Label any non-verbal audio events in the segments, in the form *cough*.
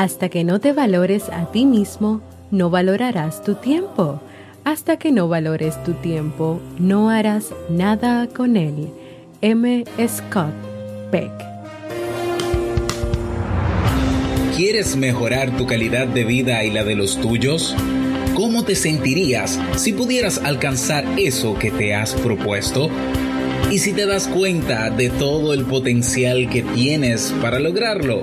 Hasta que no te valores a ti mismo, no valorarás tu tiempo. Hasta que no valores tu tiempo, no harás nada con él. M. Scott Peck. ¿Quieres mejorar tu calidad de vida y la de los tuyos? ¿Cómo te sentirías si pudieras alcanzar eso que te has propuesto? ¿Y si te das cuenta de todo el potencial que tienes para lograrlo?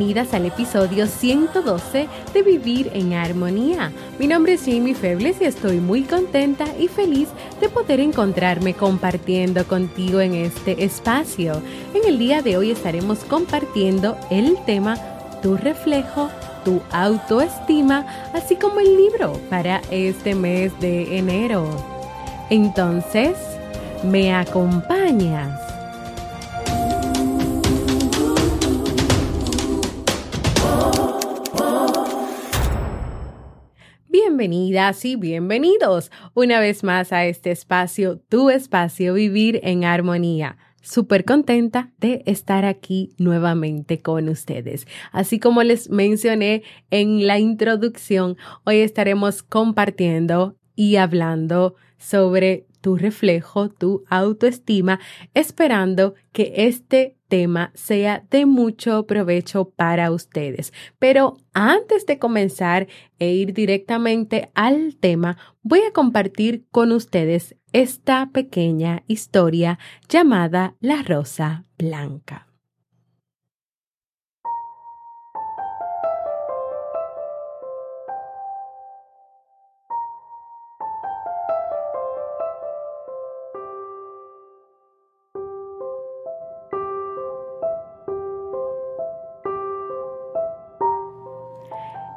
Bienvenidas al episodio 112 de Vivir en Armonía. Mi nombre es Jamie Febles y estoy muy contenta y feliz de poder encontrarme compartiendo contigo en este espacio. En el día de hoy estaremos compartiendo el tema Tu reflejo, tu autoestima, así como el libro para este mes de enero. Entonces, ¿me acompañas? Bienvenidas y bienvenidos una vez más a este espacio, tu espacio, vivir en armonía. Súper contenta de estar aquí nuevamente con ustedes. Así como les mencioné en la introducción, hoy estaremos compartiendo y hablando sobre tu reflejo, tu autoestima, esperando que este tema sea de mucho provecho para ustedes. Pero antes de comenzar e ir directamente al tema, voy a compartir con ustedes esta pequeña historia llamada La Rosa Blanca.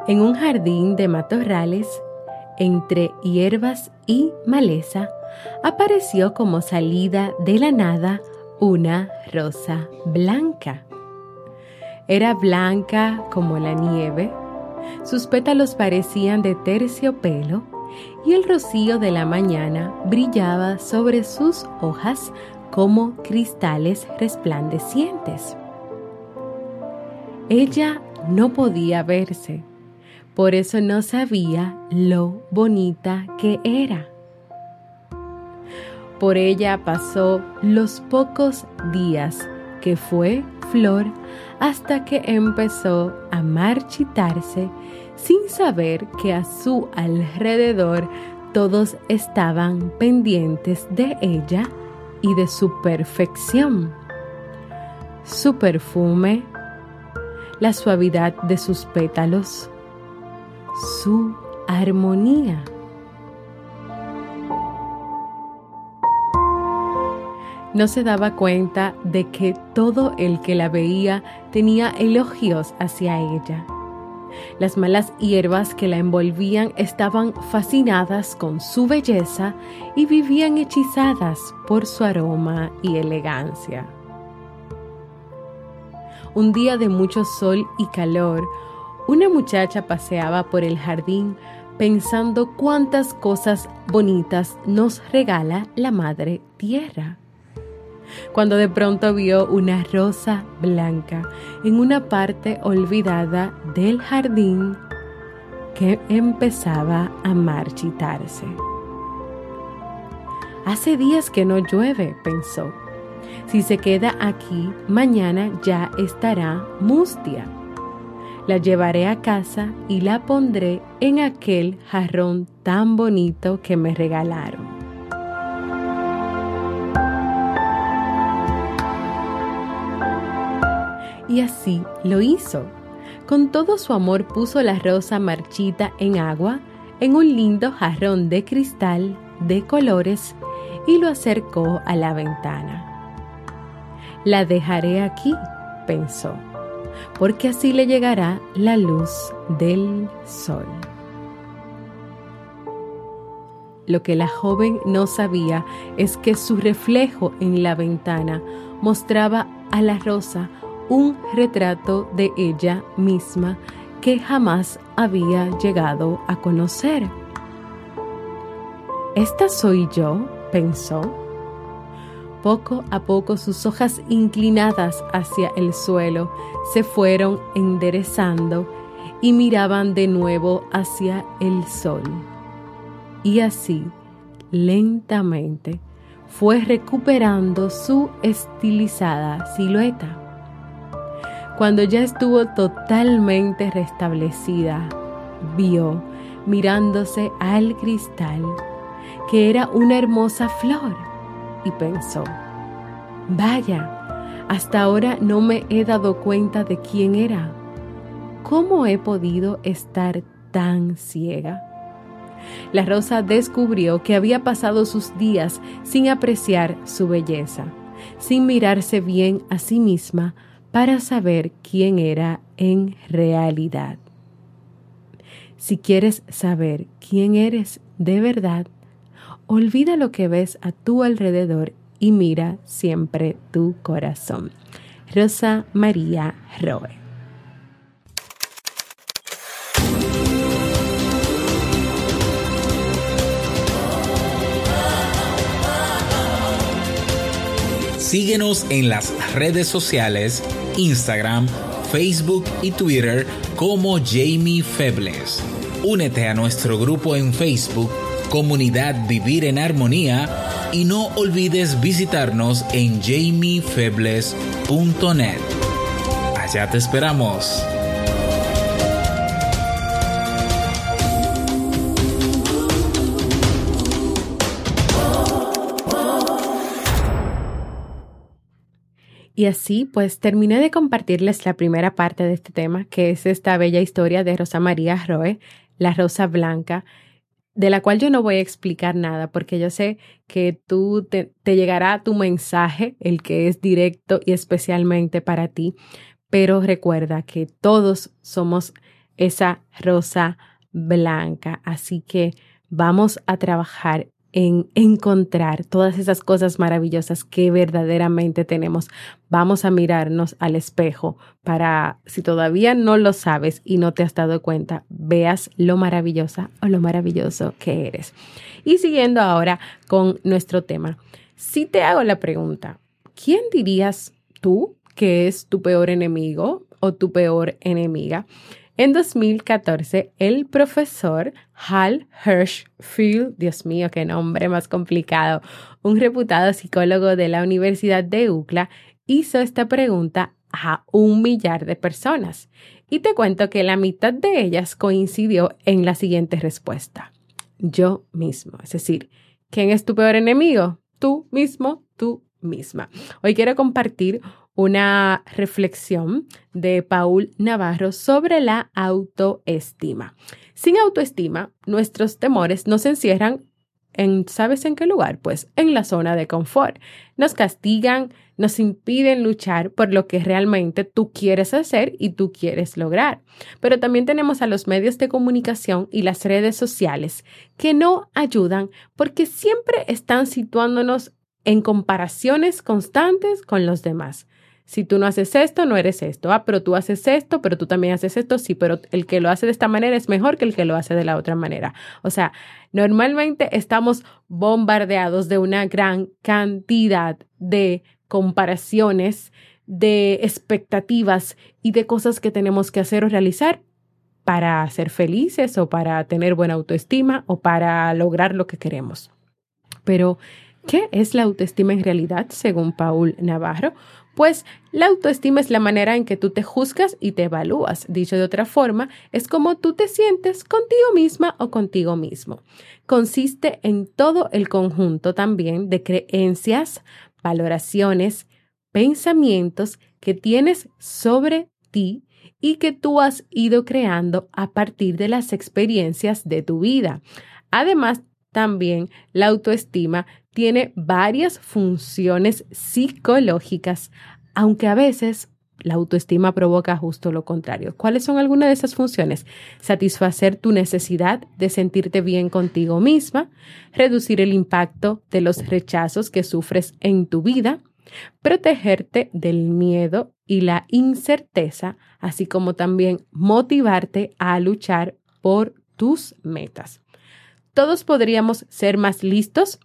En un jardín de matorrales, entre hierbas y maleza, apareció como salida de la nada una rosa blanca. Era blanca como la nieve, sus pétalos parecían de terciopelo y el rocío de la mañana brillaba sobre sus hojas como cristales resplandecientes. Ella no podía verse por eso no sabía lo bonita que era. Por ella pasó los pocos días que fue flor hasta que empezó a marchitarse sin saber que a su alrededor todos estaban pendientes de ella y de su perfección. Su perfume, la suavidad de sus pétalos, su armonía. No se daba cuenta de que todo el que la veía tenía elogios hacia ella. Las malas hierbas que la envolvían estaban fascinadas con su belleza y vivían hechizadas por su aroma y elegancia. Un día de mucho sol y calor, una muchacha paseaba por el jardín pensando cuántas cosas bonitas nos regala la Madre Tierra. Cuando de pronto vio una rosa blanca en una parte olvidada del jardín que empezaba a marchitarse. Hace días que no llueve, pensó. Si se queda aquí, mañana ya estará mustia. La llevaré a casa y la pondré en aquel jarrón tan bonito que me regalaron. Y así lo hizo. Con todo su amor puso la rosa marchita en agua, en un lindo jarrón de cristal de colores y lo acercó a la ventana. La dejaré aquí, pensó, porque así le llegará la luz del sol. Lo que la joven no sabía es que su reflejo en la ventana mostraba a la rosa un retrato de ella misma que jamás había llegado a conocer. ¿Esta soy yo? pensó. Poco a poco sus hojas inclinadas hacia el suelo se fueron enderezando y miraban de nuevo hacia el sol. Y así, lentamente, fue recuperando su estilizada silueta. Cuando ya estuvo totalmente restablecida, vio, mirándose al cristal, que era una hermosa flor y pensó, vaya, hasta ahora no me he dado cuenta de quién era. ¿Cómo he podido estar tan ciega? La rosa descubrió que había pasado sus días sin apreciar su belleza, sin mirarse bien a sí misma para saber quién era en realidad. Si quieres saber quién eres de verdad, Olvida lo que ves a tu alrededor y mira siempre tu corazón. Rosa María Roe. Síguenos en las redes sociales, Instagram, Facebook y Twitter como Jamie Febles. Únete a nuestro grupo en Facebook comunidad Vivir en Armonía y no olvides visitarnos en jamiefebles.net. Allá te esperamos. Y así pues terminé de compartirles la primera parte de este tema, que es esta bella historia de Rosa María Roe, la rosa blanca, de la cual yo no voy a explicar nada, porque yo sé que tú te, llegará tu mensaje, el que es directo y especialmente para ti, pero recuerda que todos somos esa rosa blanca, así que vamos a trabajar en encontrar todas esas cosas maravillosas que verdaderamente tenemos. Vamos a mirarnos al espejo para, si todavía no lo sabes y no te has dado cuenta, veas lo maravillosa o lo maravilloso que eres. Y siguiendo ahora con nuestro tema, si te hago la pregunta, ¿quién dirías tú que es tu peor enemigo o tu peor enemiga? En 2014, el profesor Hal Hirschfield, Dios mío, qué nombre más complicado, un reputado psicólogo de la Universidad de UCLA, hizo esta pregunta a un millar de personas. Y te cuento que la mitad de ellas coincidió en la siguiente respuesta. Yo mismo. Es decir, ¿quién es tu peor enemigo? Tú mismo, tú misma. Hoy quiero compartir una reflexión de Paul Navarro sobre la autoestima. Sin autoestima, nuestros temores nos encierran en, ¿sabes en qué lugar? Pues en la zona de confort. Nos castigan, nos impiden luchar por lo que realmente tú quieres hacer y tú quieres lograr. Pero también tenemos a los medios de comunicación y las redes sociales que no ayudan porque siempre están situándonos en comparaciones constantes con los demás. Si tú no haces esto, no eres esto. Ah, pero tú haces esto, pero tú también haces esto. Sí, pero el que lo hace de esta manera es mejor que el que lo hace de la otra manera. O sea, normalmente estamos bombardeados de una gran cantidad de comparaciones, de expectativas y de cosas que tenemos que hacer o realizar para ser felices o para tener buena autoestima o para lograr lo que queremos. Pero ¿Qué es la autoestima en realidad, según Paul Navarro? Pues la autoestima es la manera en que tú te juzgas y te evalúas. Dicho de otra forma, es como tú te sientes contigo misma o contigo mismo. Consiste en todo el conjunto también de creencias, valoraciones, pensamientos que tienes sobre ti y que tú has ido creando a partir de las experiencias de tu vida. Además, también la autoestima tiene varias funciones psicológicas, aunque a veces la autoestima provoca justo lo contrario. ¿Cuáles son algunas de esas funciones? Satisfacer tu necesidad de sentirte bien contigo misma, reducir el impacto de los rechazos que sufres en tu vida, protegerte del miedo y la incerteza, así como también motivarte a luchar por tus metas. Todos podríamos ser más listos,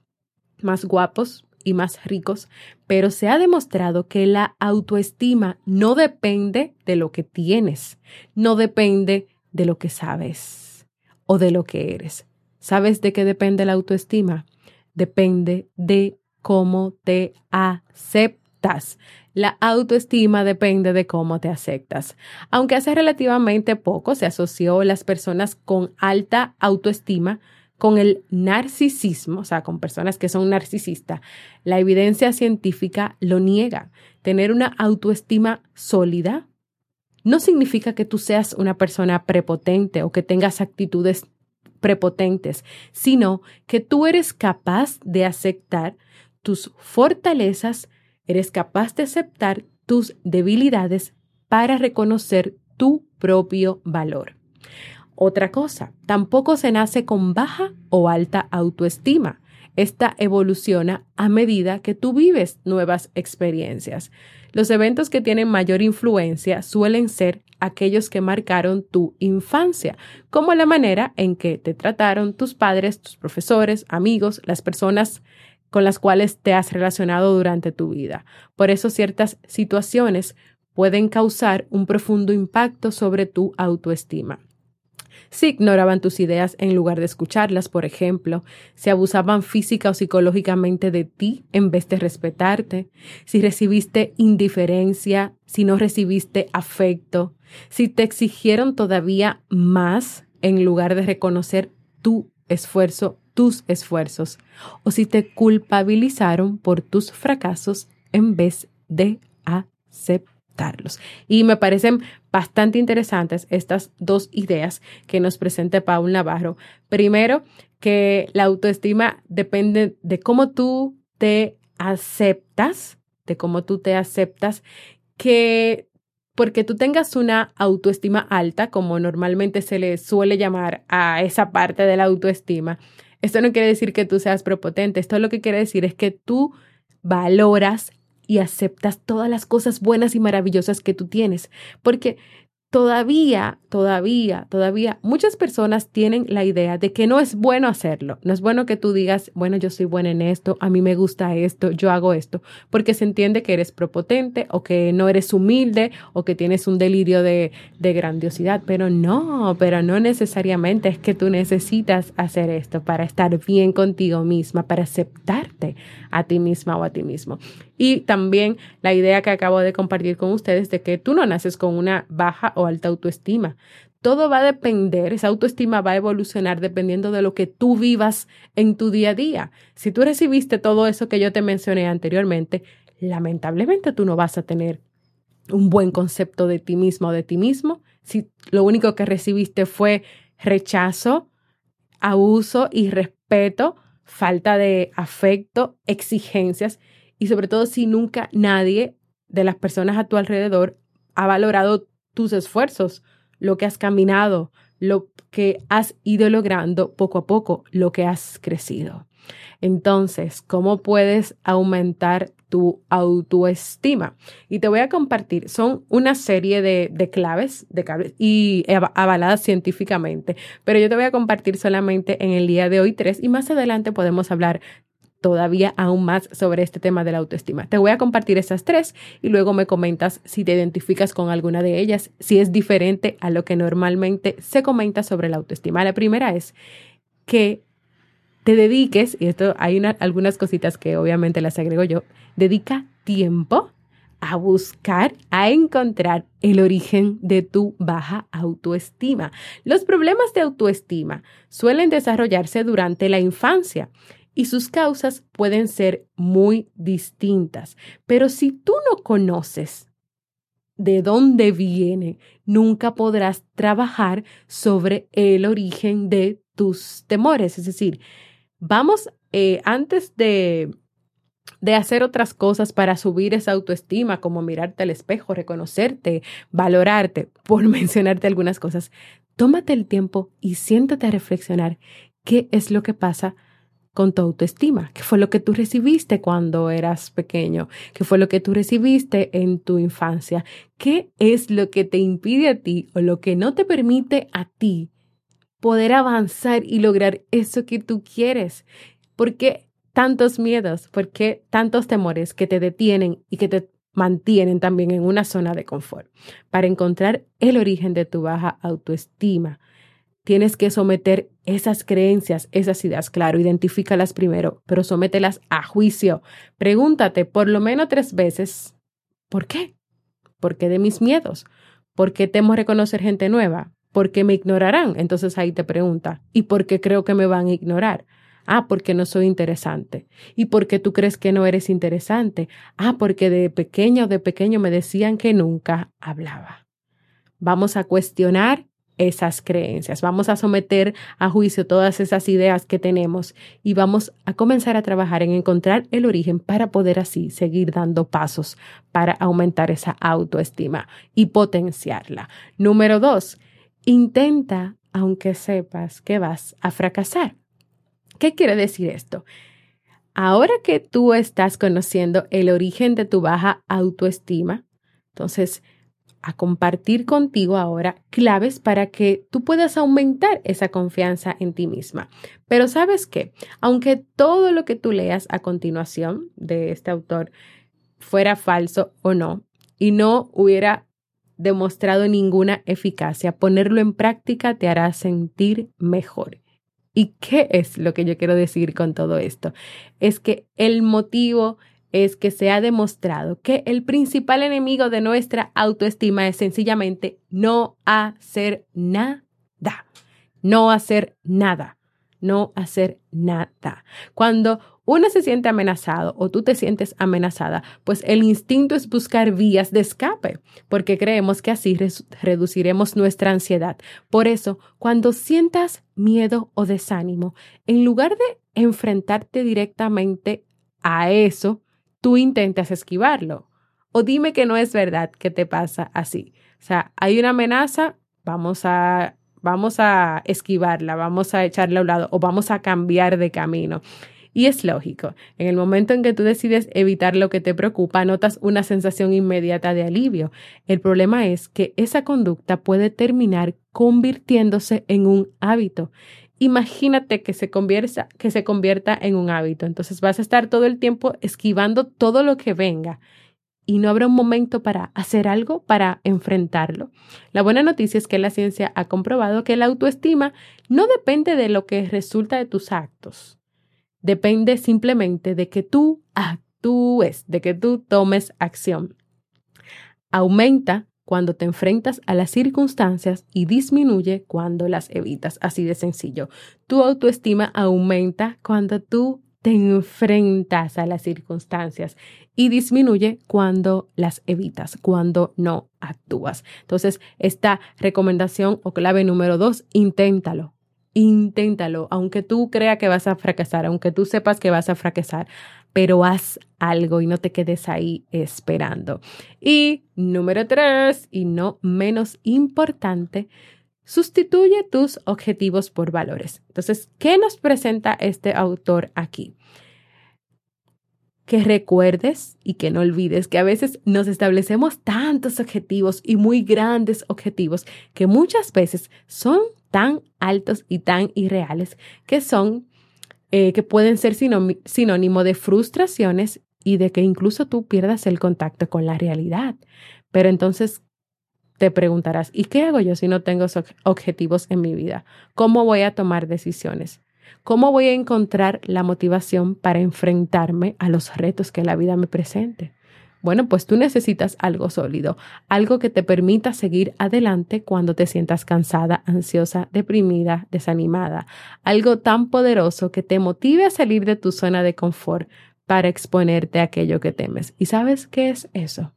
más guapos y más ricos, pero se ha demostrado que la autoestima no depende de lo que tienes, no depende de lo que sabes o de lo que eres. ¿Sabes de qué depende la autoestima? Depende de cómo te aceptas. La autoestima depende de cómo te aceptas. Aunque hace relativamente poco se asoció las personas con alta autoestima con el narcisismo, o sea, con personas que son narcisistas, la evidencia científica lo niega. Tener una autoestima sólida no significa que tú seas una persona prepotente o que tengas actitudes prepotentes, sino que tú eres capaz de aceptar tus fortalezas, eres capaz de aceptar tus debilidades para reconocer tu propio valor. Otra cosa, tampoco se nace con baja o alta autoestima. Esta evoluciona a medida que tú vives nuevas experiencias. Los eventos que tienen mayor influencia suelen ser aquellos que marcaron tu infancia, como la manera en que te trataron tus padres, tus profesores, amigos, las personas con las cuales te has relacionado durante tu vida. Por eso ciertas situaciones pueden causar un profundo impacto sobre tu autoestima si ignoraban tus ideas en lugar de escucharlas, por ejemplo, si abusaban física o psicológicamente de ti en vez de respetarte, si recibiste indiferencia, si no recibiste afecto, si te exigieron todavía más en lugar de reconocer tu esfuerzo, tus esfuerzos, o si te culpabilizaron por tus fracasos en vez de aceptar y me parecen bastante interesantes estas dos ideas que nos presenta Paul Navarro. Primero, que la autoestima depende de cómo tú te aceptas, de cómo tú te aceptas, que porque tú tengas una autoestima alta, como normalmente se le suele llamar a esa parte de la autoestima, esto no quiere decir que tú seas prepotente, esto lo que quiere decir es que tú valoras y aceptas todas las cosas buenas y maravillosas que tú tienes, porque todavía, todavía, todavía muchas personas tienen la idea de que no es bueno hacerlo. No es bueno que tú digas, bueno, yo soy buena en esto, a mí me gusta esto, yo hago esto, porque se entiende que eres propotente o que no eres humilde o que tienes un delirio de, de grandiosidad. Pero no, pero no necesariamente es que tú necesitas hacer esto para estar bien contigo misma, para aceptarte a ti misma o a ti mismo. Y también la idea que acabo de compartir con ustedes de que tú no naces con una baja o alta autoestima. Todo va a depender, esa autoestima va a evolucionar dependiendo de lo que tú vivas en tu día a día. Si tú recibiste todo eso que yo te mencioné anteriormente, lamentablemente tú no vas a tener un buen concepto de ti mismo o de ti mismo. Si lo único que recibiste fue rechazo, abuso, irrespeto, falta de afecto, exigencias, y sobre todo si nunca nadie de las personas a tu alrededor ha valorado tus esfuerzos, lo que has caminado, lo que has ido logrando poco a poco, lo que has crecido. Entonces, ¿cómo puedes aumentar tu autoestima? Y te voy a compartir, son una serie de, claves, de y avaladas científicamente, pero yo te voy a compartir solamente en el día de hoy tres y más adelante podemos hablar todavía aún más sobre este tema de la autoestima. Te voy a compartir esas tres y luego me comentas si te identificas con alguna de ellas, si es diferente a lo que normalmente se comenta sobre la autoestima. La primera es que te dediques, y esto hay algunas cositas que obviamente las agrego yo, dedica tiempo a buscar, a encontrar el origen de tu baja autoestima. Los problemas de autoestima suelen desarrollarse durante la infancia y sus causas pueden ser muy distintas. Pero si tú no conoces de dónde viene, nunca podrás trabajar sobre el origen de tus temores. Es decir, vamos eh, antes de de hacer otras cosas para subir esa autoestima, como mirarte al espejo, reconocerte, valorarte, por *laughs* mencionarte algunas cosas, tómate el tiempo y siéntate a reflexionar qué es lo que pasa con tu autoestima, qué fue lo que tú recibiste cuando eras pequeño, qué fue lo que tú recibiste en tu infancia, qué es lo que te impide a ti o lo que no te permite a ti poder avanzar y lograr eso que tú quieres. Porque tantos miedos? ¿Por qué tantos temores que te detienen y que te mantienen también en una zona de confort? Para encontrar el origen de tu baja autoestima, tienes que someter esas creencias, esas ideas, claro, identifícalas primero, pero somételas a juicio. Pregúntate por lo menos tres veces, ¿por qué? ¿Por qué de mis miedos? ¿Por qué temo reconocer gente nueva? ¿Por qué me ignorarán? Entonces ahí te pregunta, ¿y por qué creo que me van a ignorar? Ah, porque no soy interesante. ¿Y por qué tú crees que no eres interesante? Ah, porque de pequeño o de pequeño me decían que nunca hablaba. Vamos a cuestionar esas creencias, vamos a someter a juicio todas esas ideas que tenemos y vamos a comenzar a trabajar en encontrar el origen para poder así seguir dando pasos para aumentar esa autoestima y potenciarla. Número dos, intenta aunque sepas que vas a fracasar. ¿Qué quiere decir esto? Ahora que tú estás conociendo el origen de tu baja autoestima, entonces a compartir contigo ahora claves para que tú puedas aumentar esa confianza en ti misma. Pero sabes qué, aunque todo lo que tú leas a continuación de este autor fuera falso o no, y no hubiera demostrado ninguna eficacia, ponerlo en práctica te hará sentir mejor. ¿Y qué es lo que yo quiero decir con todo esto? Es que el motivo es que se ha demostrado que el principal enemigo de nuestra autoestima es sencillamente no hacer nada. No hacer nada. No hacer nada. Cuando uno se siente amenazado o tú te sientes amenazada, pues el instinto es buscar vías de escape, porque creemos que así reduciremos nuestra ansiedad. Por eso, cuando sientas miedo o desánimo, en lugar de enfrentarte directamente a eso, tú intentas esquivarlo. O dime que no es verdad que te pasa así. O sea, hay una amenaza, vamos a vamos a esquivarla, vamos a echarla a un lado o vamos a cambiar de camino. Y es lógico, en el momento en que tú decides evitar lo que te preocupa, notas una sensación inmediata de alivio. El problema es que esa conducta puede terminar convirtiéndose en un hábito. Imagínate que se, convierta, en un hábito. Entonces vas a estar todo el tiempo esquivando todo lo que venga y no habrá un momento para hacer algo para enfrentarlo. La buena noticia es que la ciencia ha comprobado que la autoestima no depende de lo que resulta de tus actos. Depende simplemente de que tú actúes, de que tú tomes acción. Aumenta cuando te enfrentas a las circunstancias y disminuye cuando las evitas. Así de sencillo. Tu autoestima aumenta cuando tú te enfrentas a las circunstancias y disminuye cuando las evitas, cuando no actúas. Entonces, esta recomendación o clave número dos, inténtalo inténtalo, aunque tú creas que vas a fracasar, aunque tú sepas que vas a fracasar, pero haz algo y no te quedes ahí esperando. Y número tres, y no menos importante, sustituye tus objetivos por valores. Entonces, ¿qué nos presenta este autor aquí? que recuerdes y que no olvides que a veces nos establecemos tantos objetivos y muy grandes objetivos que muchas veces son tan altos y tan irreales que son, eh, que pueden ser sinónimo de frustraciones y de que incluso tú pierdas el contacto con la realidad. Pero entonces te preguntarás, ¿y qué hago yo si no tengo objetivos en mi vida? ¿Cómo voy a tomar decisiones? ¿Cómo voy a encontrar la motivación para enfrentarme a los retos que la vida me presente? Bueno, pues tú necesitas algo sólido, algo que te permita seguir adelante cuando te sientas cansada, ansiosa, deprimida, desanimada, algo tan poderoso que te motive a salir de tu zona de confort para exponerte a aquello que temes. ¿Y sabes qué es eso?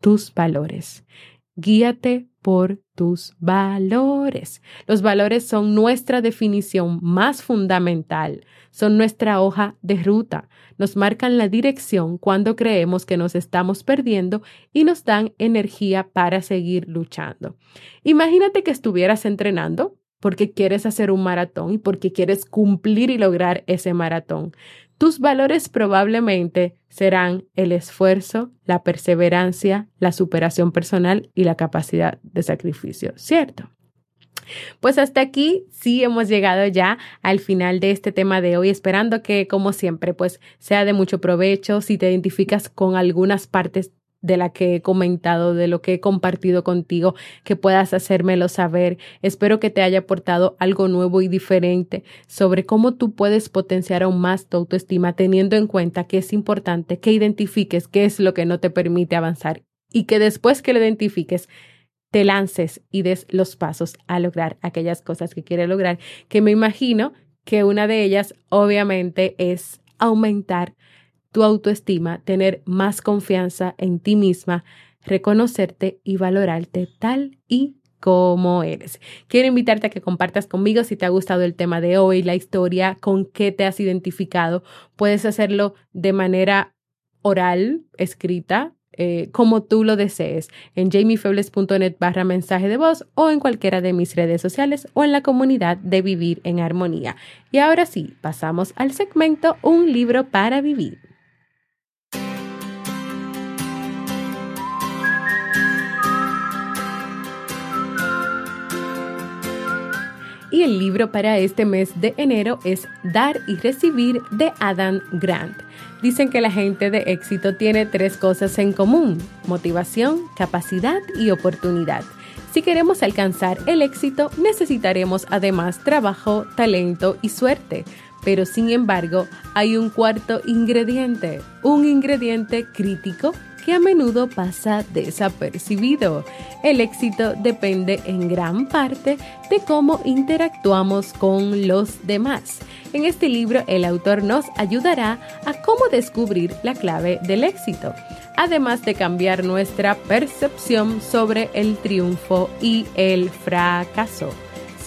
Tus valores. Guíate por tus valores. Los valores son nuestra definición más fundamental, son nuestra hoja de ruta, nos marcan la dirección cuando creemos que nos estamos perdiendo y nos dan energía para seguir luchando. Imagínate que estuvieras entrenando porque quieres hacer un maratón y porque quieres cumplir y lograr ese maratón. Tus valores probablemente serán el esfuerzo, la perseverancia, la superación personal y la capacidad de sacrificio, ¿cierto? Pues hasta aquí sí hemos llegado ya al final de este tema de hoy, esperando que como siempre pues sea de mucho provecho si te identificas con algunas partes de la que he comentado, de lo que he compartido contigo, que puedas hacérmelo saber. Espero que te haya aportado algo nuevo y diferente sobre cómo tú puedes potenciar aún más tu autoestima, teniendo en cuenta que es importante que identifiques qué es lo que no te permite avanzar y que después que lo identifiques, te lances y des los pasos a lograr aquellas cosas que quieres lograr, que me imagino que una de ellas obviamente es aumentar tu autoestima, tener más confianza en ti misma, reconocerte y valorarte tal y como eres. Quiero invitarte a que compartas conmigo si te ha gustado el tema de hoy, la historia, con qué te has identificado. Puedes hacerlo de manera oral, escrita, eh, como tú lo desees, en jamiefebles.net barra mensaje de voz o en cualquiera de mis redes sociales o en la comunidad de Vivir en Armonía. Y ahora sí, pasamos al segmento Un libro para vivir. Y el libro para este mes de enero es Dar y Recibir de Adam Grant. Dicen que la gente de éxito tiene tres cosas en común, motivación, capacidad y oportunidad. Si queremos alcanzar el éxito, necesitaremos además trabajo, talento y suerte. Pero sin embargo, hay un cuarto ingrediente, un ingrediente crítico que a menudo pasa desapercibido. El éxito depende en gran parte de cómo interactuamos con los demás. En este libro el autor nos ayudará a cómo descubrir la clave del éxito, además de cambiar nuestra percepción sobre el triunfo y el fracaso.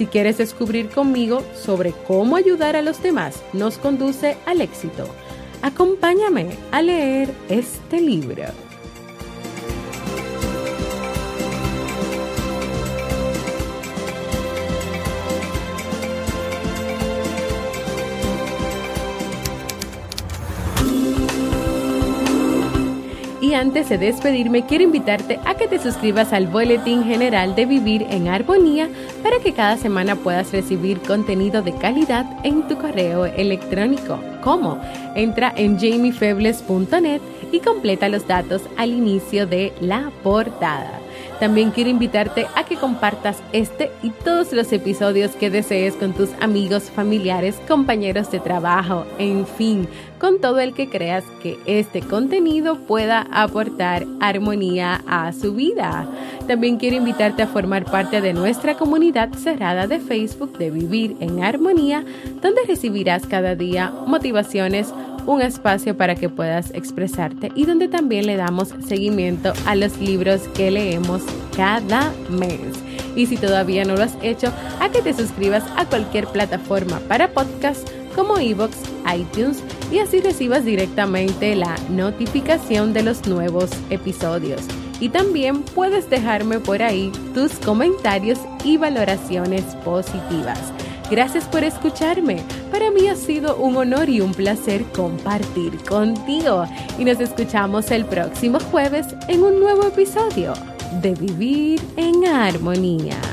Si quieres descubrir conmigo sobre cómo ayudar a los demás nos conduce al éxito, acompáñame a leer este libro. Y antes de despedirme, quiero invitarte a que te suscribas al Boletín General de Vivir en Armonía para que cada semana puedas recibir contenido de calidad en tu correo electrónico. ¿Cómo? Entra en jamiefebles.net y completa los datos al inicio de la portada. También quiero invitarte a que compartas este y todos los episodios que desees con tus amigos, familiares, compañeros de trabajo, en fin, con todo el que creas que este contenido pueda aportar armonía a su vida. También quiero invitarte a formar parte de nuestra comunidad cerrada de Facebook de Vivir en Armonía, donde recibirás cada día motivaciones, un espacio para que puedas expresarte y donde también le damos seguimiento a los libros que leemos cada mes. Y si todavía no lo has hecho, a que te suscribas a cualquier plataforma para podcast como Evox, iTunes y así recibas directamente la notificación de los nuevos episodios. Y también puedes dejarme por ahí tus comentarios y valoraciones positivas. Gracias por escucharme. Para mí ha sido un honor y un placer compartir contigo. Y nos escuchamos el próximo jueves en un nuevo episodio de Vivir en Armonía.